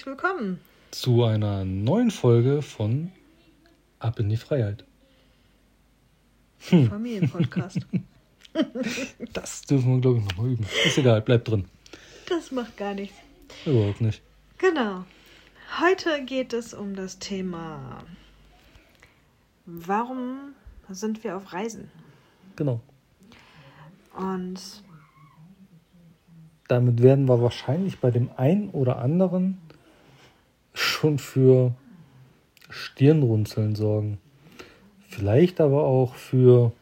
herzlich willkommen zu einer neuen Folge von Ab in die Freiheit. Hm. Familienpodcast. das dürfen wir, glaube ich, nochmal üben. Ist egal, bleibt drin. Das macht gar nichts. Überhaupt nicht. Genau. Heute geht es um das Thema, warum sind wir auf Reisen? Genau. Und damit werden wir wahrscheinlich bei dem einen oder anderen schon für Stirnrunzeln sorgen. Vielleicht aber auch für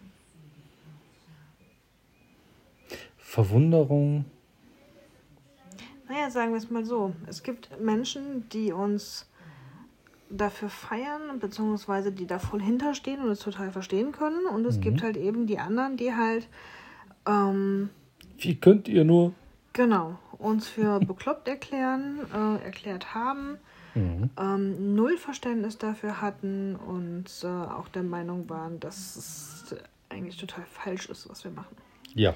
Verwunderung. Naja, sagen wir es mal so. Es gibt Menschen, die uns dafür feiern, beziehungsweise die da voll hinterstehen und es total verstehen können. Und es mhm. gibt halt eben die anderen, die halt. Ähm, Wie könnt ihr nur? Genau, uns für bekloppt erklären, äh, erklärt haben, mhm. ähm, null Verständnis dafür hatten und äh, auch der Meinung waren, dass es eigentlich total falsch ist, was wir machen. Ja.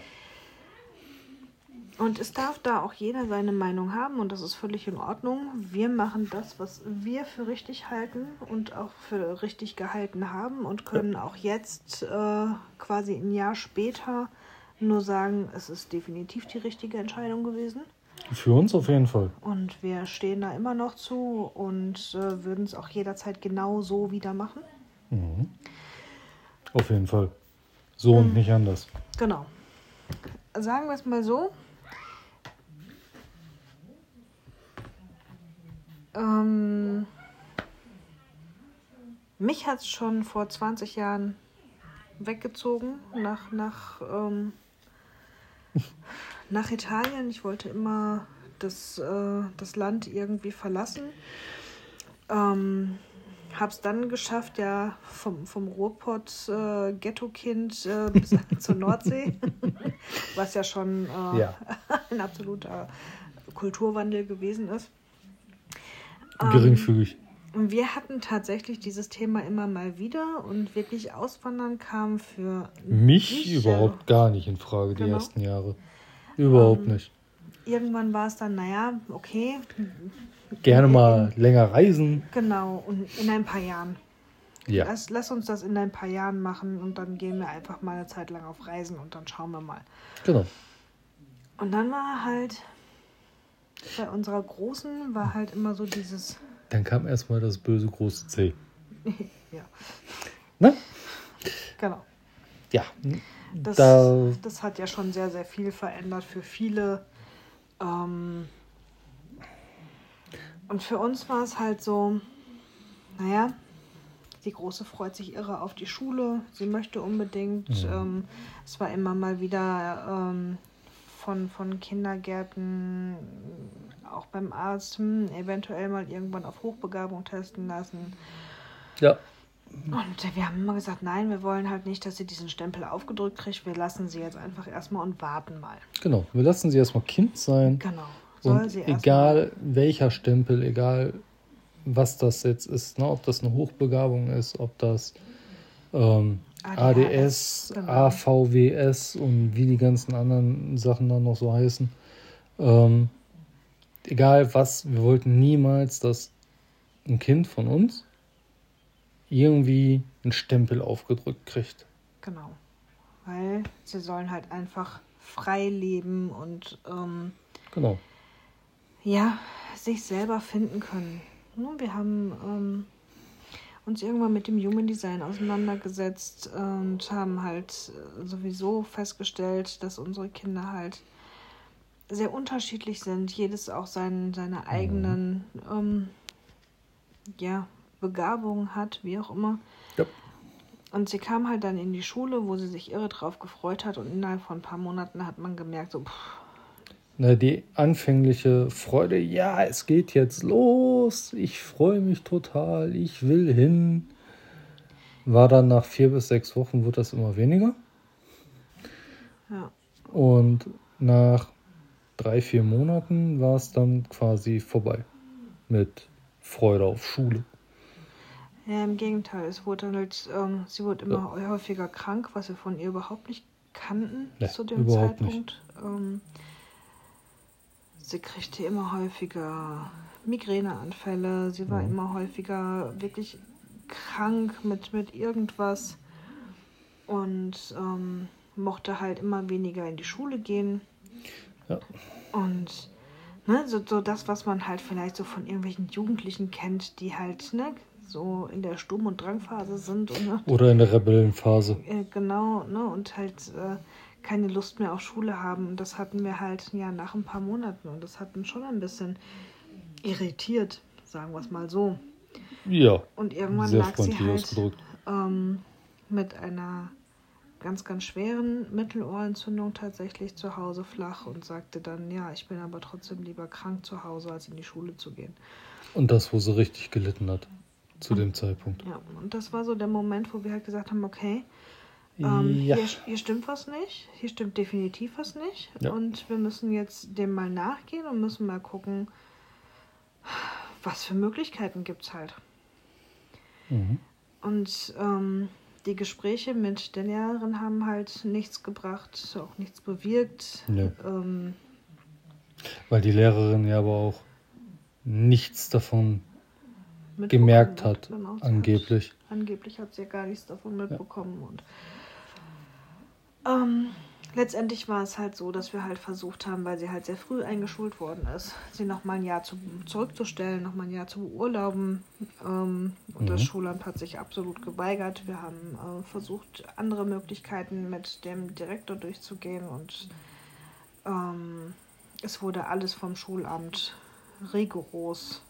Und es darf da auch jeder seine Meinung haben und das ist völlig in Ordnung. Wir machen das, was wir für richtig halten und auch für richtig gehalten haben und können auch jetzt äh, quasi ein Jahr später nur sagen, es ist definitiv die richtige Entscheidung gewesen. Für uns auf jeden Fall. Und wir stehen da immer noch zu und äh, würden es auch jederzeit genau so wieder machen. Mhm. Auf jeden Fall. So und mhm. nicht anders. Genau. Sagen wir es mal so. Ähm, mich hat es schon vor 20 Jahren weggezogen nach, nach ähm, nach Italien. Ich wollte immer das, äh, das Land irgendwie verlassen. Ähm, habe es dann geschafft, ja, vom, vom Ruhrpott äh, Ghetto-Kind äh, bis zur Nordsee, was ja schon äh, ja. ein absoluter Kulturwandel gewesen ist. Geringfügig. Ähm, wir hatten tatsächlich dieses Thema immer mal wieder und wirklich auswandern kam für mich, mich überhaupt gar nicht in Frage genau. die ersten Jahre. Überhaupt ähm, nicht. Irgendwann war es dann, naja, okay. Gerne mal länger reisen. Genau, und in ein paar Jahren. Ja. Lass, lass uns das in ein paar Jahren machen und dann gehen wir einfach mal eine Zeit lang auf Reisen und dann schauen wir mal. Genau. Und dann war halt bei unserer Großen war halt immer so dieses. Dann kam erstmal das böse große C. ja. Ne? Genau. Ja. Das, da, das hat ja schon sehr, sehr viel verändert für viele. Ähm, und für uns war es halt so, naja, die Große freut sich irre auf die Schule. Sie möchte unbedingt. Mhm. Ähm, es war immer mal wieder ähm, von, von Kindergärten, auch beim Arzt, hm, eventuell mal irgendwann auf Hochbegabung testen lassen. Ja. Und wir haben immer gesagt, nein, wir wollen halt nicht, dass sie diesen Stempel aufgedrückt kriegt. Wir lassen sie jetzt einfach erstmal und warten mal. Genau, wir lassen sie erstmal Kind sein. Genau. Soll und sie egal welcher Stempel, egal was das jetzt ist, ne, ob das eine Hochbegabung ist, ob das ähm, ADS, ADS genau. AVWS und wie die ganzen anderen Sachen dann noch so heißen. Ähm, egal was, wir wollten niemals, dass ein Kind von uns irgendwie einen Stempel aufgedrückt kriegt. Genau. Weil sie sollen halt einfach frei leben und ähm, genau. ja, sich selber finden können. Wir haben ähm, uns irgendwann mit dem Human Design auseinandergesetzt und haben halt sowieso festgestellt, dass unsere Kinder halt sehr unterschiedlich sind. Jedes auch sein, seine eigenen mhm. ähm, ja, Begabung hat, wie auch immer. Ja. Und sie kam halt dann in die Schule, wo sie sich irre drauf gefreut hat und innerhalb von ein paar Monaten hat man gemerkt, so, pff. Na, die anfängliche Freude, ja, es geht jetzt los, ich freue mich total, ich will hin, war dann nach vier bis sechs Wochen, wird das immer weniger. Ja. Und nach drei, vier Monaten war es dann quasi vorbei mit Freude auf Schule. Ja, im Gegenteil. Es wurde halt, ähm, sie wurde immer ja. häufiger krank, was wir von ihr überhaupt nicht kannten nee, zu dem Zeitpunkt. Ähm, sie kriegte immer häufiger Migräneanfälle. Sie war mhm. immer häufiger wirklich krank mit, mit irgendwas und ähm, mochte halt immer weniger in die Schule gehen. Ja. Und ne, so, so das, was man halt vielleicht so von irgendwelchen Jugendlichen kennt, die halt ne, so in der Sturm- und Drangphase sind. Und, ne, Oder in der Rebellenphase. Äh, genau, ne, und halt äh, keine Lust mehr auf Schule haben. Und das hatten wir halt ja nach ein paar Monaten und das hat uns schon ein bisschen irritiert, sagen wir es mal so. Ja. Und irgendwann sehr lag sie halt ähm, mit einer ganz, ganz schweren Mittelohrentzündung tatsächlich zu Hause flach und sagte dann, ja, ich bin aber trotzdem lieber krank zu Hause, als in die Schule zu gehen. Und das, wo sie richtig gelitten hat, zu dem Zeitpunkt. Ja, und das war so der Moment, wo wir halt gesagt haben, okay, ähm, ja. hier, hier, stimmt was nicht, hier stimmt definitiv was nicht. Ja. Und wir müssen jetzt dem mal nachgehen und müssen mal gucken, was für Möglichkeiten gibt es halt. Mhm. Und ähm, die Gespräche mit der Lehrerin haben halt nichts gebracht, auch nichts bewirkt. Nee. Ähm, Weil die Lehrerin ja aber auch nichts davon gemerkt hat, genau, angeblich. Hat, angeblich hat sie ja gar nichts davon mitbekommen. Ja. Und ähm, letztendlich war es halt so, dass wir halt versucht haben, weil sie halt sehr früh eingeschult worden ist, sie noch mal ein Jahr zu, zurückzustellen, noch mal ein Jahr zu beurlauben. Ähm, und mhm. das Schulamt hat sich absolut geweigert. Wir haben äh, versucht, andere Möglichkeiten mit dem Direktor durchzugehen und ähm, es wurde alles vom Schulamt rigoros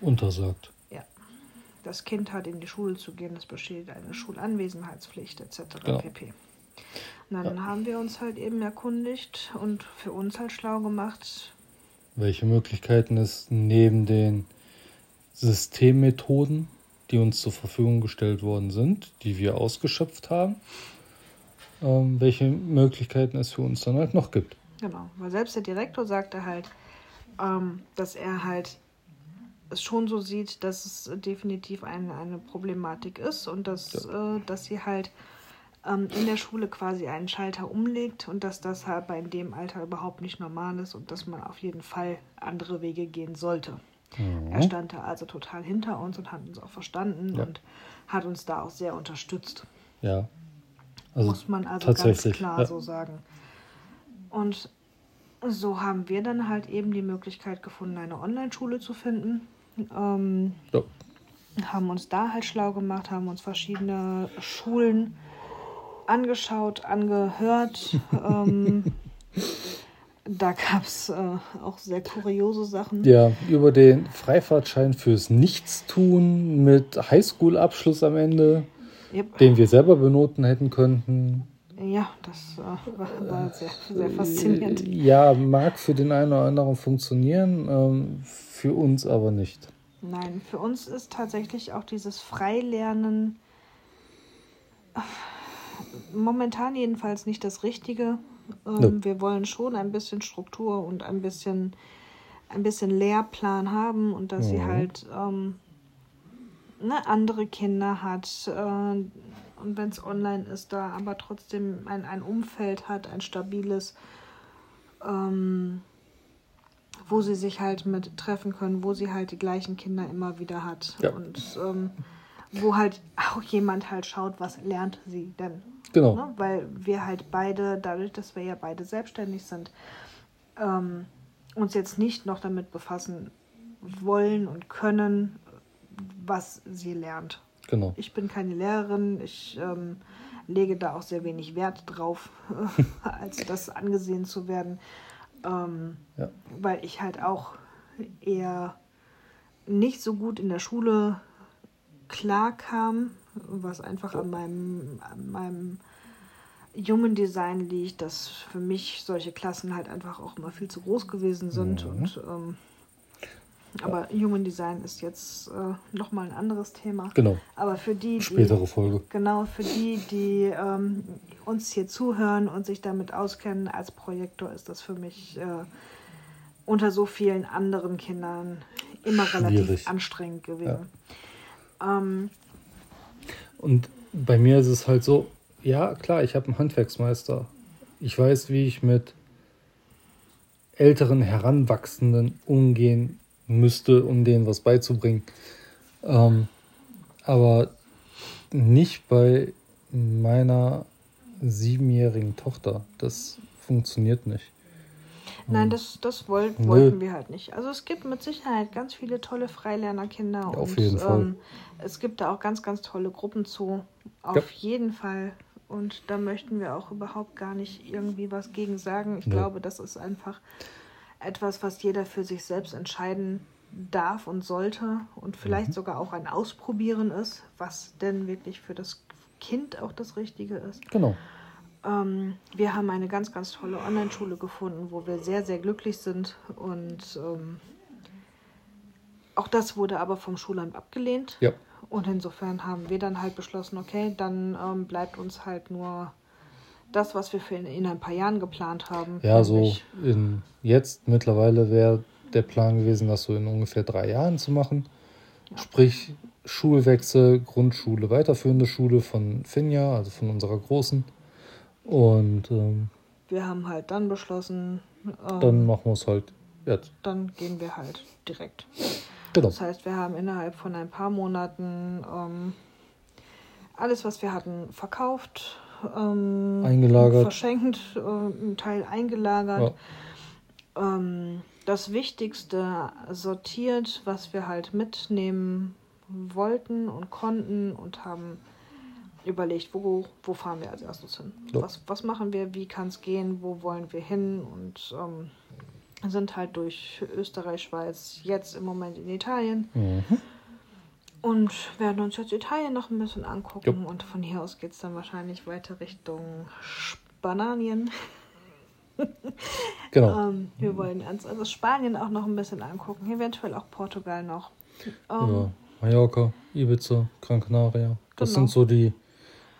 untersagt. Das Kind hat in die Schule zu gehen, es besteht eine Schulanwesenheitspflicht etc. Ja. pp. Und dann ja. haben wir uns halt eben erkundigt und für uns halt schlau gemacht. Welche Möglichkeiten es neben den Systemmethoden, die uns zur Verfügung gestellt worden sind, die wir ausgeschöpft haben, ähm, welche Möglichkeiten es für uns dann halt noch gibt. Genau, weil selbst der Direktor sagte halt, ähm, dass er halt schon so sieht, dass es definitiv eine, eine Problematik ist und dass, ja. äh, dass sie halt ähm, in der Schule quasi einen Schalter umlegt und dass das halt bei dem Alter überhaupt nicht normal ist und dass man auf jeden Fall andere Wege gehen sollte. Mhm. Er stand da also total hinter uns und hat uns auch verstanden ja. und hat uns da auch sehr unterstützt. Ja. Also Muss man also ganz klar ja. so sagen. Und so haben wir dann halt eben die Möglichkeit gefunden, eine Online-Schule zu finden. Ähm, ja. Haben uns da halt schlau gemacht, haben uns verschiedene Schulen angeschaut, angehört. ähm, da gab es äh, auch sehr kuriose Sachen. Ja, über den Freifahrtschein fürs Nichtstun mit Highschool-Abschluss am Ende, yep. den wir selber benoten hätten könnten. Ja, das äh, war, sehr, sehr, faszinierend. Ja, mag für den einen oder anderen funktionieren, ähm, für uns aber nicht. Nein, für uns ist tatsächlich auch dieses Freilernen momentan jedenfalls nicht das Richtige. Ähm, no. Wir wollen schon ein bisschen Struktur und ein bisschen, ein bisschen Lehrplan haben und dass mhm. sie halt ähm, ne, andere Kinder hat. Äh, und wenn es online ist, da aber trotzdem ein, ein Umfeld hat, ein stabiles, ähm, wo sie sich halt mit treffen können, wo sie halt die gleichen Kinder immer wieder hat. Ja. Und ähm, wo halt auch jemand halt schaut, was lernt sie denn. Genau. Ne? Weil wir halt beide, dadurch, dass wir ja beide selbstständig sind, ähm, uns jetzt nicht noch damit befassen wollen und können, was sie lernt. Genau. Ich bin keine Lehrerin, ich ähm, lege da auch sehr wenig Wert drauf, als das angesehen zu werden, ähm, ja. weil ich halt auch eher nicht so gut in der Schule klar kam, was einfach an meinem, an meinem jungen Design liegt, dass für mich solche Klassen halt einfach auch immer viel zu groß gewesen sind. Mhm. Und, ähm, aber Human Design ist jetzt äh, nochmal ein anderes Thema. Genau. Aber für die, spätere die, Folge. Genau, für die, die ähm, uns hier zuhören und sich damit auskennen als Projektor, ist das für mich äh, unter so vielen anderen Kindern immer Schwierig. relativ anstrengend gewesen. Ja. Ähm, und bei mir ist es halt so, ja, klar, ich habe einen Handwerksmeister. Ich weiß, wie ich mit älteren Heranwachsenden umgehen müsste, um denen was beizubringen. Ähm, aber nicht bei meiner siebenjährigen Tochter. Das funktioniert nicht. Nein, ähm, das, das wollt, wollten wir halt nicht. Also es gibt mit Sicherheit ganz viele tolle Freilernerkinder. Ja, auf und, jeden Fall. Ähm, es gibt da auch ganz, ganz tolle Gruppen zu. Auf ja. jeden Fall. Und da möchten wir auch überhaupt gar nicht irgendwie was gegen sagen. Ich ja. glaube, das ist einfach etwas, was jeder für sich selbst entscheiden darf und sollte und vielleicht mhm. sogar auch ein Ausprobieren ist, was denn wirklich für das Kind auch das Richtige ist. Genau. Ähm, wir haben eine ganz, ganz tolle Online-Schule gefunden, wo wir sehr, sehr glücklich sind und ähm, auch das wurde aber vom Schulamt abgelehnt. Ja. Und insofern haben wir dann halt beschlossen, okay, dann ähm, bleibt uns halt nur das, was wir für in, in ein paar Jahren geplant haben. Ja, so in, jetzt mittlerweile wäre der Plan gewesen, das so in ungefähr drei Jahren zu machen. Ja. Sprich, Schulwechsel, Grundschule, weiterführende Schule von Finja, also von unserer Großen. Und ähm, wir haben halt dann beschlossen. Ähm, dann machen wir es halt jetzt. Dann gehen wir halt direkt. Genau. Das heißt, wir haben innerhalb von ein paar Monaten ähm, alles, was wir hatten, verkauft, ähm, eingelagert, verschenkt, äh, einen Teil eingelagert. Ja. Ähm, das Wichtigste sortiert, was wir halt mitnehmen wollten und konnten und haben überlegt, wo, wo fahren wir als erstes hin? Ja. Was, was machen wir? Wie kann es gehen? Wo wollen wir hin? Und ähm, sind halt durch Österreich, Schweiz, jetzt im Moment in Italien. Mhm. Und werden uns jetzt Italien noch ein bisschen angucken. Ja. Und von hier aus geht es dann wahrscheinlich weiter Richtung Spanien. genau. ähm, wir wollen uns also Spanien auch noch ein bisschen angucken. Eventuell auch Portugal noch. Ähm, ja, Mallorca, Ibiza, Gran Canaria. Das genau. sind so die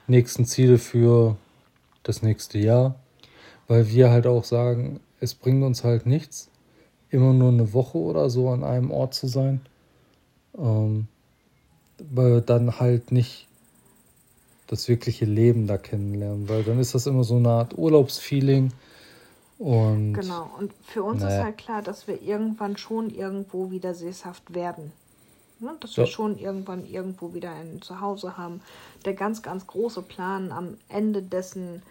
nächsten Ziele für das nächste Jahr. Weil wir halt auch sagen, es bringt uns halt nichts, immer nur eine Woche oder so an einem Ort zu sein. Ähm, weil wir dann halt nicht das wirkliche Leben da kennenlernen, weil dann ist das immer so eine Art Urlaubsfeeling. Und genau, und für uns nee. ist halt klar, dass wir irgendwann schon irgendwo wieder sesshaft werden. Ne? Dass ja. wir schon irgendwann irgendwo wieder ein Zuhause haben. Der ganz, ganz große Plan am Ende dessen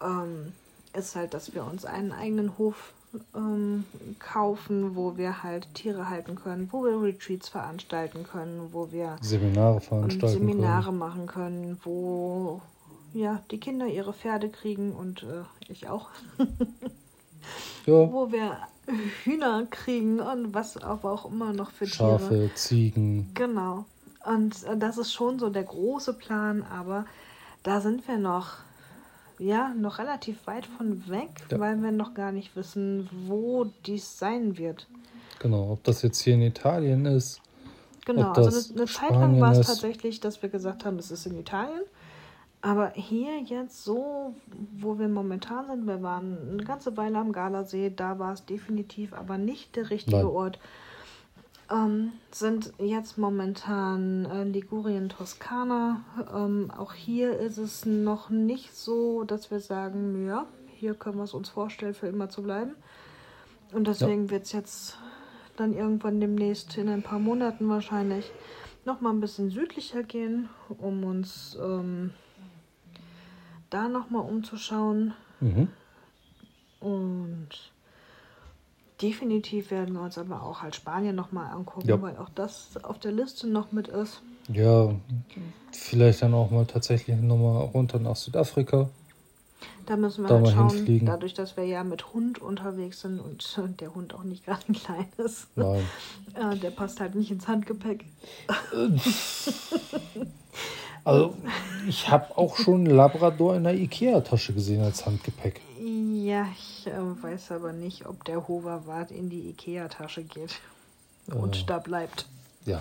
ähm, ist halt, dass wir uns einen eigenen Hof ähm, kaufen, wo wir halt Tiere halten können, wo wir Retreats veranstalten können, wo wir Seminare veranstalten Seminare können. machen können, wo ja die Kinder ihre Pferde kriegen und äh, ich auch. ja. Wo wir Hühner kriegen und was aber auch immer noch für Schafe, Tiere. Schafe, Ziegen. Genau. Und äh, das ist schon so der große Plan, aber da sind wir noch ja, noch relativ weit von weg, ja. weil wir noch gar nicht wissen, wo dies sein wird. Genau, ob das jetzt hier in Italien ist. Genau, also eine, eine Zeit lang war es tatsächlich, dass wir gesagt haben, es ist in Italien. Aber hier jetzt so, wo wir momentan sind, wir waren eine ganze Weile am Gardasee, da war es definitiv aber nicht der richtige Nein. Ort ähm, sind jetzt momentan äh, Ligurien, Toskana. Ähm, auch hier ist es noch nicht so, dass wir sagen, ja, hier können wir es uns vorstellen, für immer zu bleiben. Und deswegen ja. wird es jetzt dann irgendwann demnächst in ein paar Monaten wahrscheinlich noch mal ein bisschen südlicher gehen, um uns ähm, da noch mal umzuschauen. Mhm. Und definitiv werden wir uns aber auch halt Spanien nochmal angucken, ja. weil auch das auf der Liste noch mit ist. Ja, vielleicht dann auch mal tatsächlich nochmal runter nach Südafrika. Da müssen wir da halt schauen, hinfliegen. dadurch, dass wir ja mit Hund unterwegs sind und der Hund auch nicht gerade klein ist. Nein. Äh, der passt halt nicht ins Handgepäck. Also, ich habe auch schon Labrador in der Ikea-Tasche gesehen als Handgepäck. Ja, ich äh, weiß aber nicht, ob der Hoverwart in die Ikea-Tasche geht und äh, da bleibt. Ja,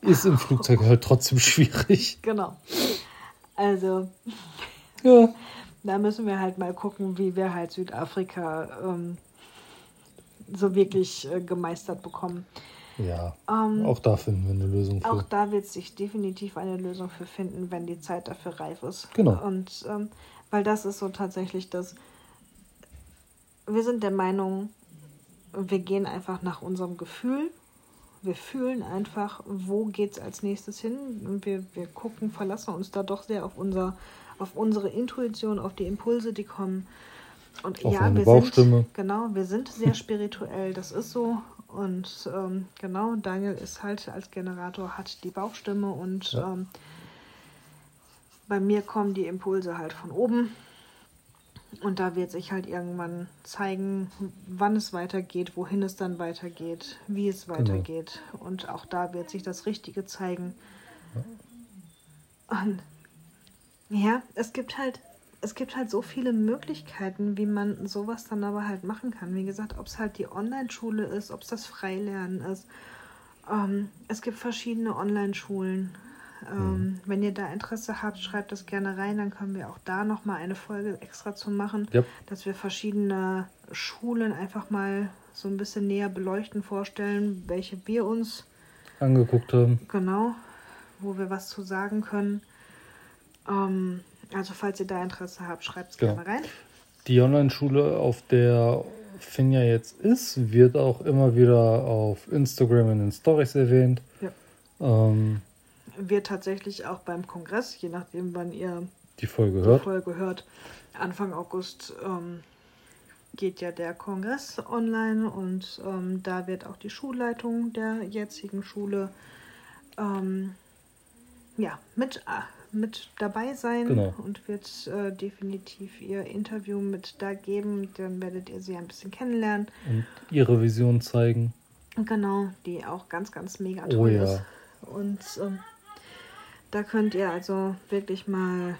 ist im Flugzeug halt trotzdem schwierig. Genau. Also, ja. da müssen wir halt mal gucken, wie wir halt Südafrika ähm, so wirklich äh, gemeistert bekommen. Ja, ähm, auch da finden wir eine Lösung für. Auch da wird sich definitiv eine Lösung für finden, wenn die Zeit dafür reif ist. Genau. Und ähm, weil das ist so tatsächlich das, wir sind der Meinung, wir gehen einfach nach unserem Gefühl Wir fühlen einfach, wo geht es als nächstes hin. Und wir, wir gucken, verlassen uns da doch sehr auf, unser, auf unsere Intuition, auf die Impulse, die kommen. Und auf ja, wir Bauchstimme. sind genau, wir sind sehr spirituell, das ist so. Und ähm, genau, Daniel ist halt als Generator, hat die Bauchstimme und ja. ähm, bei mir kommen die Impulse halt von oben. Und da wird sich halt irgendwann zeigen, wann es weitergeht, wohin es dann weitergeht, wie es genau. weitergeht. Genau. Und auch da wird sich das Richtige zeigen. Ja. Und ja, es gibt halt, es gibt halt so viele Möglichkeiten, wie man sowas dann aber halt machen kann. Wie gesagt, ob es halt die Online-Schule ist, ob es das Freilernen ist. Ähm, es gibt verschiedene Online-Schulen. Ähm, mhm. Wenn ihr da Interesse habt, schreibt das gerne rein, dann können wir auch da nochmal eine Folge extra zu machen, yep. dass wir verschiedene Schulen einfach mal so ein bisschen näher beleuchten, vorstellen, welche wir uns angeguckt haben. Genau, wo wir was zu sagen können. Ähm, also falls ihr da Interesse habt, schreibt es ja. gerne rein. Die Online-Schule, auf der Finja jetzt ist, wird auch immer wieder auf Instagram in den Stories erwähnt. Ja. Ähm, wird tatsächlich auch beim Kongress, je nachdem, wann ihr die Folge hört, die Folge hört Anfang August ähm, geht ja der Kongress online und ähm, da wird auch die Schulleitung der jetzigen Schule ähm, ja, mit, äh, mit dabei sein genau. und wird äh, definitiv ihr Interview mit da geben. Dann werdet ihr sie ein bisschen kennenlernen. Und ihre Vision zeigen. Genau, die auch ganz, ganz mega oh toll oh, ja. ist. Und ähm, da könnt ihr also wirklich mal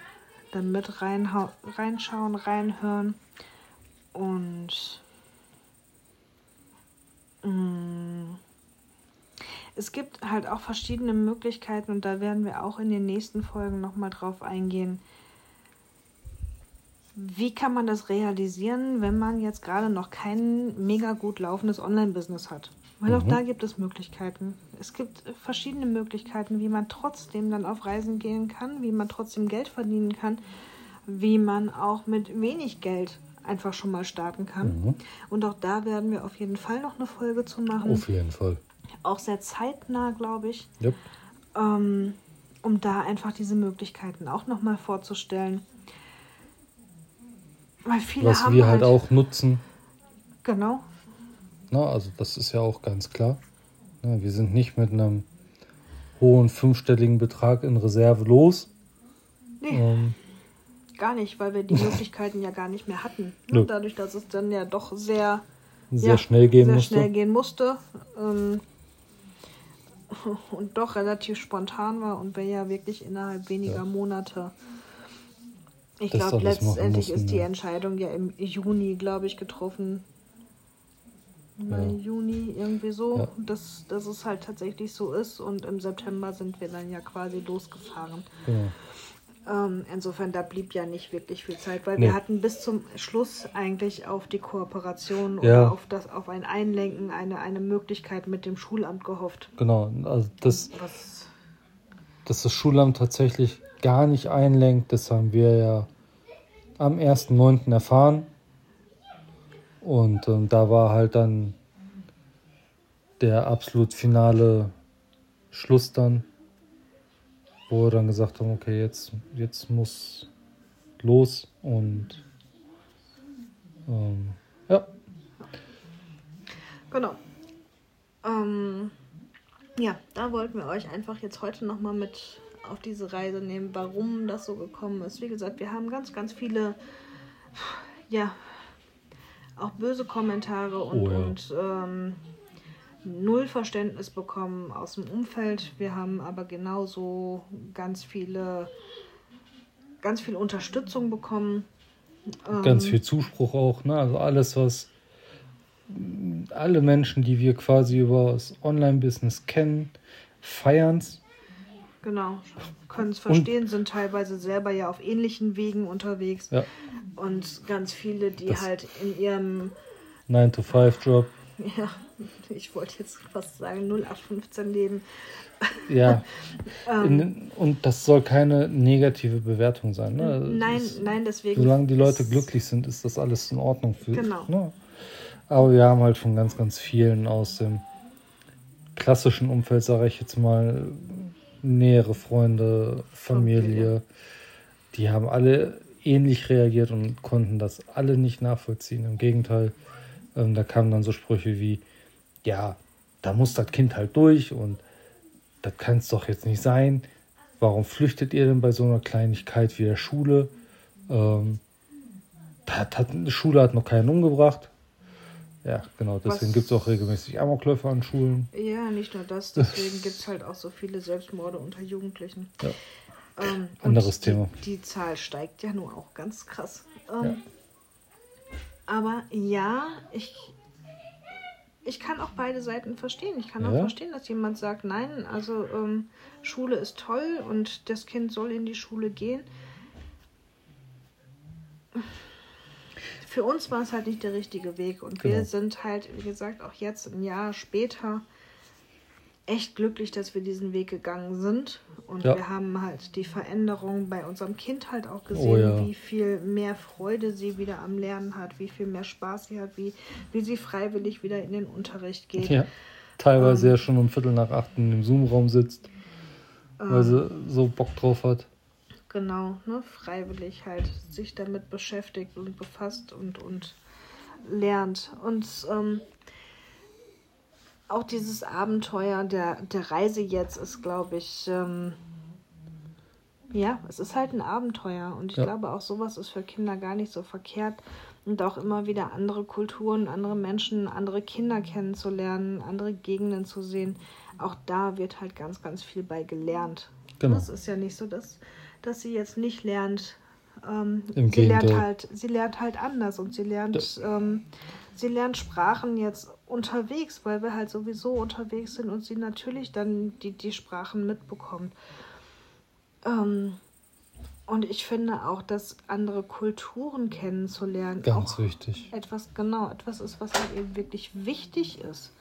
dann mit reinschauen, reinhören. Und mm, es gibt halt auch verschiedene Möglichkeiten und da werden wir auch in den nächsten Folgen nochmal drauf eingehen. Wie kann man das realisieren, wenn man jetzt gerade noch kein mega gut laufendes Online-Business hat? Weil mhm. auch da gibt es Möglichkeiten. Es gibt verschiedene Möglichkeiten, wie man trotzdem dann auf Reisen gehen kann, wie man trotzdem Geld verdienen kann, wie man auch mit wenig Geld einfach schon mal starten kann. Mhm. Und auch da werden wir auf jeden Fall noch eine Folge zu machen. Auf jeden Fall. Auch sehr zeitnah, glaube ich. Yep. Ähm, um da einfach diese Möglichkeiten auch nochmal vorzustellen. Weil viele Was haben wir halt, halt auch nutzen. Genau. Ne? Also das ist ja auch ganz klar. Ne? Wir sind nicht mit einem hohen fünfstelligen Betrag in Reserve los. Nee. Ähm, gar nicht, weil wir die Möglichkeiten ja gar nicht mehr hatten. Ne? Dadurch, dass es dann ja doch sehr, sehr ja, schnell gehen sehr musste. Schnell gehen musste ähm, und doch relativ spontan war und wir ja wirklich innerhalb weniger ja. Monate. Ich glaube, letztendlich mussten, ist die Entscheidung ja im Juni, glaube ich, getroffen, Mai, ja. Juni, irgendwie so, ja. dass, dass es halt tatsächlich so ist. Und im September sind wir dann ja quasi losgefahren. Ja. Ähm, insofern, da blieb ja nicht wirklich viel Zeit, weil nee. wir hatten bis zum Schluss eigentlich auf die Kooperation oder auf das, auf ein Einlenken, eine, eine Möglichkeit mit dem Schulamt gehofft. Genau, also das, Was? dass das Schulamt tatsächlich gar nicht einlenkt, das haben wir ja am 1.9. erfahren. Und ähm, da war halt dann der absolut finale Schluss dann, wo wir dann gesagt haben, okay, jetzt, jetzt muss los und ähm, ja. Genau. Ähm, ja, da wollten wir euch einfach jetzt heute nochmal mit auf diese Reise nehmen, warum das so gekommen ist. Wie gesagt, wir haben ganz, ganz viele ja, auch böse Kommentare und, oh ja. und ähm, null Verständnis bekommen aus dem Umfeld. Wir haben aber genauso ganz viele, ganz viel Unterstützung bekommen. Ganz ähm, viel Zuspruch auch, ne? Also alles, was alle Menschen, die wir quasi über das Online-Business kennen, feiern es. Genau, können es verstehen, und, sind teilweise selber ja auf ähnlichen Wegen unterwegs. Ja. Und ganz viele, die das halt in ihrem 9-to-5-Job. Ja, ich wollte jetzt fast sagen 0815 leben. Ja. ähm, und das soll keine negative Bewertung sein. Ne? Nein, ist, nein, deswegen. Solange die Leute glücklich sind, ist das alles in Ordnung für. Genau. Ne? Aber wir haben halt von ganz, ganz vielen aus dem klassischen Umfeld, sage ich jetzt mal, nähere Freunde, Familie, Familie, die haben alle ähnlich reagiert und konnten das alle nicht nachvollziehen. Im Gegenteil, ähm, da kamen dann so Sprüche wie, ja, da muss das Kind halt durch und das kann es doch jetzt nicht sein. Warum flüchtet ihr denn bei so einer Kleinigkeit wie der Schule? Ähm, hat, die Schule hat noch keinen umgebracht. Ja, genau, deswegen gibt es auch regelmäßig Amokläufe an Schulen. Ja, nicht nur das, deswegen gibt es halt auch so viele Selbstmorde unter Jugendlichen. Ja. Ähm, Anderes die, Thema. Die Zahl steigt ja nur auch ganz krass. Ähm, ja. Aber ja, ich, ich kann auch beide Seiten verstehen. Ich kann ja. auch verstehen, dass jemand sagt, nein, also ähm, Schule ist toll und das Kind soll in die Schule gehen für uns war es halt nicht der richtige Weg. Und genau. wir sind halt, wie gesagt, auch jetzt ein Jahr später echt glücklich, dass wir diesen Weg gegangen sind. Und ja. wir haben halt die Veränderung bei unserem Kind halt auch gesehen, oh, ja. wie viel mehr Freude sie wieder am Lernen hat, wie viel mehr Spaß sie hat, wie, wie sie freiwillig wieder in den Unterricht geht. Ja. Teilweise ähm, ja schon um Viertel nach acht im Zoom-Raum sitzt, weil ähm, sie so Bock drauf hat. Genau, ne, freiwillig halt sich damit beschäftigt und befasst und, und lernt. Und ähm, auch dieses Abenteuer der, der Reise jetzt ist, glaube ich, ähm, ja, es ist halt ein Abenteuer. Und ich ja. glaube, auch sowas ist für Kinder gar nicht so verkehrt. Und auch immer wieder andere Kulturen, andere Menschen, andere Kinder kennenzulernen, andere Gegenden zu sehen. Auch da wird halt ganz, ganz viel bei gelernt. Genau. Das ist ja nicht so, dass dass sie jetzt nicht lernt. Ähm, Im sie lernt halt, sie lernt halt anders und sie lernt, ähm, sie lernt Sprachen jetzt unterwegs, weil wir halt sowieso unterwegs sind und sie natürlich dann die, die Sprachen mitbekommt. Ähm, und ich finde auch, dass andere Kulturen kennenzulernen ganz wichtig. Etwas genau, etwas ist, was halt eben wirklich wichtig ist.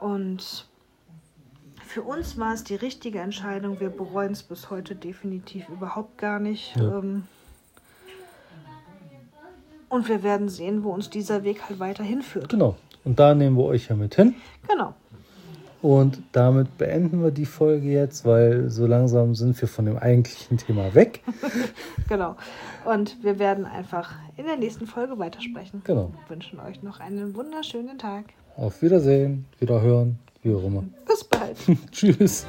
Und für uns war es die richtige Entscheidung. Wir bereuen es bis heute definitiv überhaupt gar nicht. Ja. Ähm, und wir werden sehen, wo uns dieser Weg halt weiterhin führt. Genau. Und da nehmen wir euch ja mit hin. Genau. Und damit beenden wir die Folge jetzt, weil so langsam sind wir von dem eigentlichen Thema weg. genau. Und wir werden einfach in der nächsten Folge weitersprechen. Genau. Wir wünschen euch noch einen wunderschönen Tag. Auf Wiedersehen, Wiederhören. Wie auch immer. Bis bald. Tschüss.